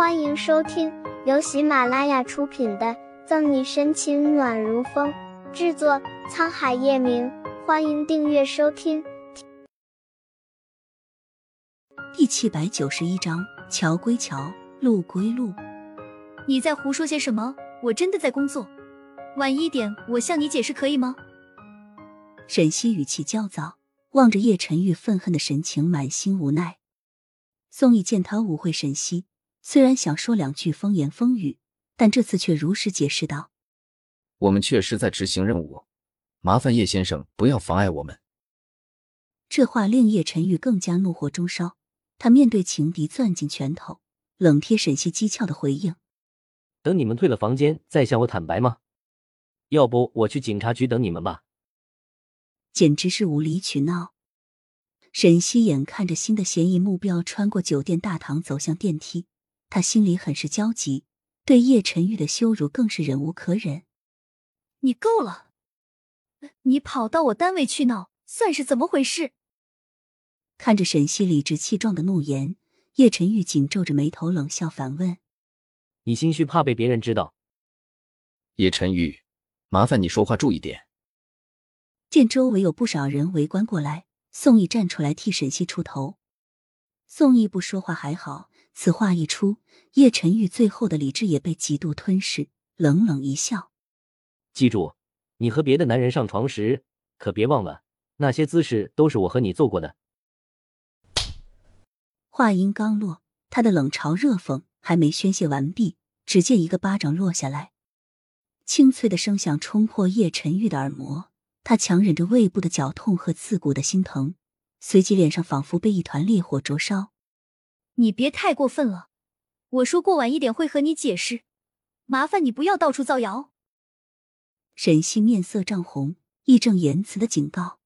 欢迎收听由喜马拉雅出品的《赠你深情暖如风》，制作沧海夜明。欢迎订阅收听。第七百九十一章：桥归桥，路归路。你在胡说些什么？我真的在工作。晚一点，我向你解释，可以吗？沈西语气焦躁，望着叶晨玉愤恨的神情，满心无奈。宋义见他误会沈西。虽然想说两句风言风语，但这次却如实解释道：“我们确实在执行任务，麻烦叶先生不要妨碍我们。”这话令叶晨玉更加怒火中烧，他面对情敌攥紧拳头，冷贴沈西讥诮的回应：“等你们退了房间再向我坦白吗？要不我去警察局等你们吧。”简直是无理取闹。沈西眼看着新的嫌疑目标穿过酒店大堂走向电梯。他心里很是焦急，对叶晨玉的羞辱更是忍无可忍。你够了！你跑到我单位去闹，算是怎么回事？看着沈西理直气壮的怒言，叶晨玉紧皱着眉头，冷笑反问：“你心虚，怕被别人知道？”叶晨玉，麻烦你说话注意点。见周围有不少人围观过来，宋毅站出来替沈西出头。宋毅不说话还好。此话一出，叶晨玉最后的理智也被极度吞噬，冷冷一笑：“记住，你和别的男人上床时，可别忘了那些姿势都是我和你做过的。”话音刚落，他的冷嘲热讽还没宣泄完毕，只见一个巴掌落下来，清脆的声响冲破叶晨玉的耳膜，他强忍着胃部的绞痛和刺骨的心疼，随即脸上仿佛被一团烈火灼烧。你别太过分了，我说过晚一点会和你解释，麻烦你不要到处造谣。沈西面色涨红，义正言辞的警告。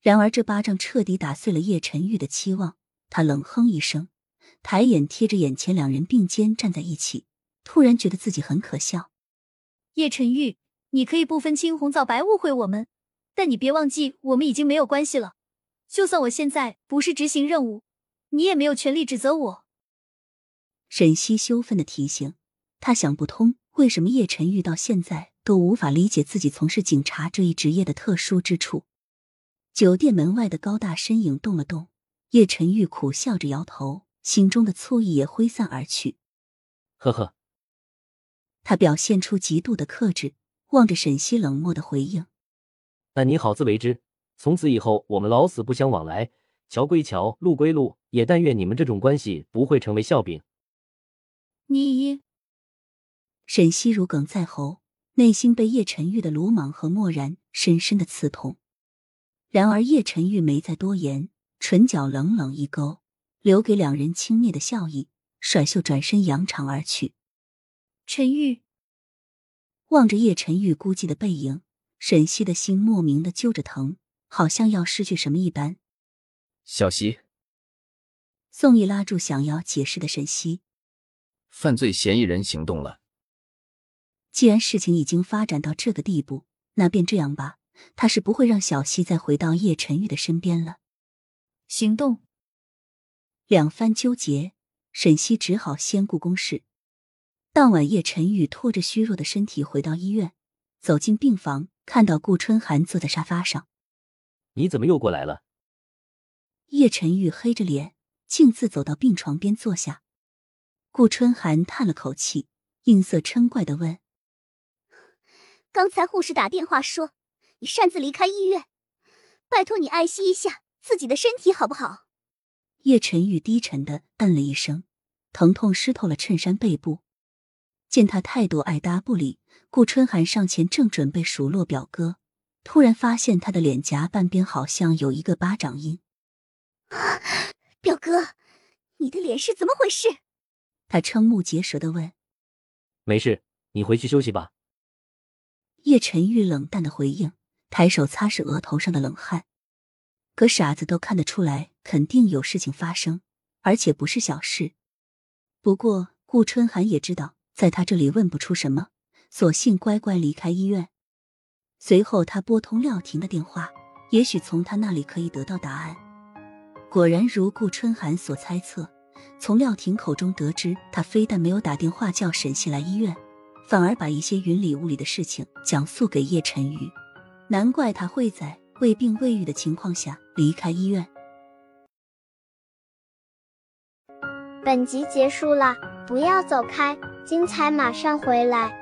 然而这巴掌彻底打碎了叶晨玉的期望，他冷哼一声，抬眼贴着眼前两人并肩站在一起，突然觉得自己很可笑。叶晨玉，你可以不分青红皂白误会我们，但你别忘记我们已经没有关系了。就算我现在不是执行任务。你也没有权利指责我。沈西羞愤的提醒，他想不通为什么叶晨玉到现在都无法理解自己从事警察这一职业的特殊之处。酒店门外的高大身影动了动，叶晨玉苦笑着摇头，心中的醋意也挥散而去。呵呵，他表现出极度的克制，望着沈西冷漠的回应：“那你好自为之，从此以后我们老死不相往来。”桥归桥，路归路，也但愿你们这种关系不会成为笑柄。你，沈西如鲠在喉，内心被叶晨玉的鲁莽和漠然深深的刺痛。然而叶晨玉没再多言，唇角冷冷一勾，留给两人轻蔑的笑意，甩袖转身扬长而去。陈玉望着叶晨玉孤寂的背影，沈西的心莫名的揪着疼，好像要失去什么一般。小溪，宋毅拉住想要解释的沈西。犯罪嫌疑人行动了。既然事情已经发展到这个地步，那便这样吧。他是不会让小溪再回到叶晨玉的身边了。行动。两番纠结，沈西只好先顾公事。当晚，叶晨玉拖着虚弱的身体回到医院，走进病房，看到顾春寒坐在沙发上。你怎么又过来了？叶晨玉黑着脸，径自走到病床边坐下。顾春寒叹了口气，阴色嗔怪的问：“刚才护士打电话说你擅自离开医院，拜托你爱惜一下自己的身体好不好？”叶晨玉低沉的嗯了一声，疼痛湿透了衬衫背部。见他态度爱答不理，顾春寒上前正准备数落表哥，突然发现他的脸颊半边好像有一个巴掌印。表哥，你的脸是怎么回事？他瞠目结舌的问。没事，你回去休息吧。叶晨玉冷淡的回应，抬手擦拭额头上的冷汗。可傻子都看得出来，肯定有事情发生，而且不是小事。不过顾春寒也知道，在他这里问不出什么，索性乖乖离开医院。随后他拨通廖婷的电话，也许从他那里可以得到答案。果然如顾春寒所猜测，从廖婷口中得知，他非但没有打电话叫沈西来医院，反而把一些云里雾里的事情讲述给叶晨宇。难怪他会在未病未愈的情况下离开医院。本集结束了，不要走开，精彩马上回来。